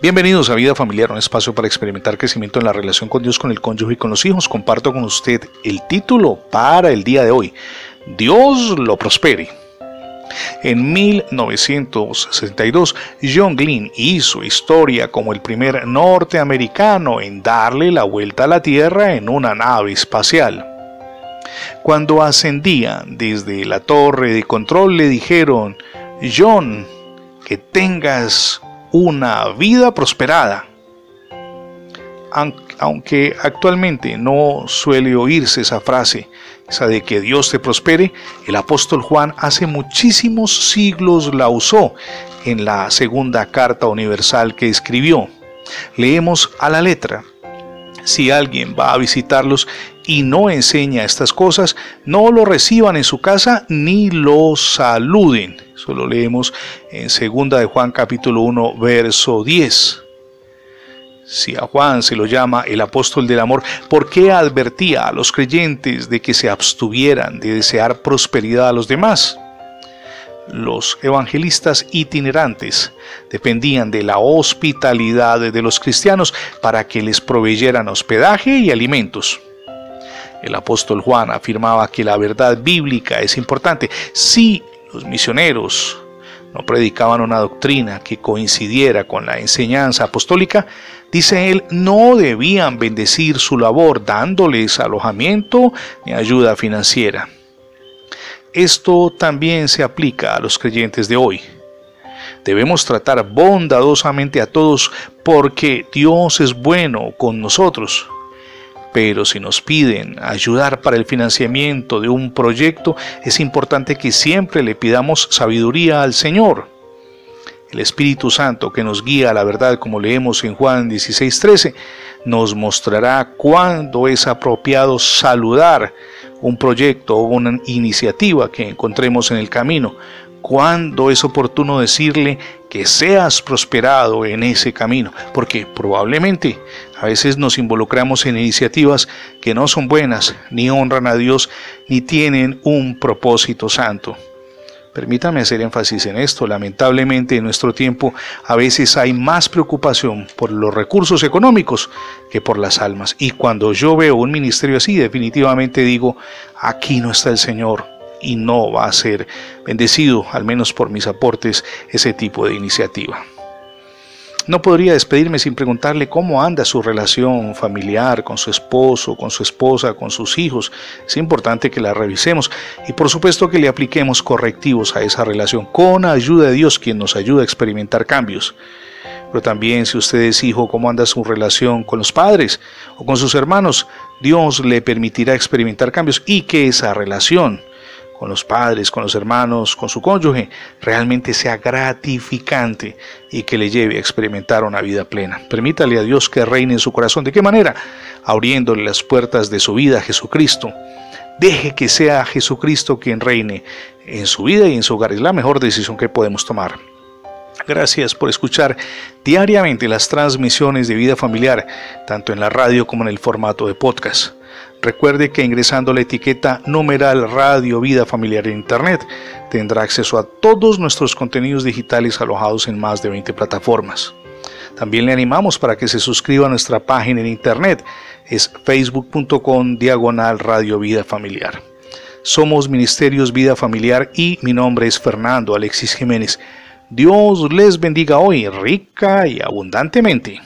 Bienvenidos a Vida Familiar, un espacio para experimentar crecimiento en la relación con Dios, con el cónyuge y con los hijos. Comparto con usted el título para el día de hoy. Dios lo prospere. En 1962, John Glenn hizo historia como el primer norteamericano en darle la vuelta a la Tierra en una nave espacial. Cuando ascendía desde la torre de control le dijeron, John, que tengas una vida prosperada. Aunque actualmente no suele oírse esa frase, esa de que Dios te prospere, el apóstol Juan hace muchísimos siglos la usó en la segunda carta universal que escribió. Leemos a la letra. Si alguien va a visitarlos y no enseña estas cosas, no lo reciban en su casa ni lo saluden. Eso lo leemos en 2 de Juan capítulo 1 verso 10. Si a Juan se lo llama el apóstol del amor, ¿por qué advertía a los creyentes de que se abstuvieran de desear prosperidad a los demás? Los evangelistas itinerantes dependían de la hospitalidad de los cristianos para que les proveyeran hospedaje y alimentos. El apóstol Juan afirmaba que la verdad bíblica es importante. Si los misioneros no predicaban una doctrina que coincidiera con la enseñanza apostólica, dice él, no debían bendecir su labor dándoles alojamiento ni ayuda financiera. Esto también se aplica a los creyentes de hoy. Debemos tratar bondadosamente a todos porque Dios es bueno con nosotros. Pero si nos piden ayudar para el financiamiento de un proyecto, es importante que siempre le pidamos sabiduría al Señor. El Espíritu Santo que nos guía a la verdad, como leemos en Juan 16:13, nos mostrará cuándo es apropiado saludar un proyecto o una iniciativa que encontremos en el camino, cuándo es oportuno decirle que seas prosperado en ese camino, porque probablemente a veces nos involucramos en iniciativas que no son buenas, ni honran a Dios, ni tienen un propósito santo. Permítame hacer énfasis en esto. Lamentablemente en nuestro tiempo a veces hay más preocupación por los recursos económicos que por las almas. Y cuando yo veo un ministerio así, definitivamente digo, aquí no está el Señor, y no va a ser bendecido, al menos por mis aportes, ese tipo de iniciativa. No podría despedirme sin preguntarle cómo anda su relación familiar con su esposo, con su esposa, con sus hijos. Es importante que la revisemos y por supuesto que le apliquemos correctivos a esa relación con ayuda de Dios, quien nos ayuda a experimentar cambios. Pero también si usted es hijo, cómo anda su relación con los padres o con sus hermanos, Dios le permitirá experimentar cambios y que esa relación con los padres, con los hermanos, con su cónyuge, realmente sea gratificante y que le lleve a experimentar una vida plena. Permítale a Dios que reine en su corazón. ¿De qué manera? Abriéndole las puertas de su vida a Jesucristo. Deje que sea Jesucristo quien reine en su vida y en su hogar. Es la mejor decisión que podemos tomar. Gracias por escuchar diariamente las transmisiones de vida familiar, tanto en la radio como en el formato de podcast. Recuerde que ingresando la etiqueta numeral Radio Vida Familiar en Internet tendrá acceso a todos nuestros contenidos digitales alojados en más de 20 plataformas. También le animamos para que se suscriba a nuestra página en Internet, es facebook.com diagonal Radio Vida Familiar. Somos Ministerios Vida Familiar y mi nombre es Fernando Alexis Jiménez. Dios les bendiga hoy rica y abundantemente.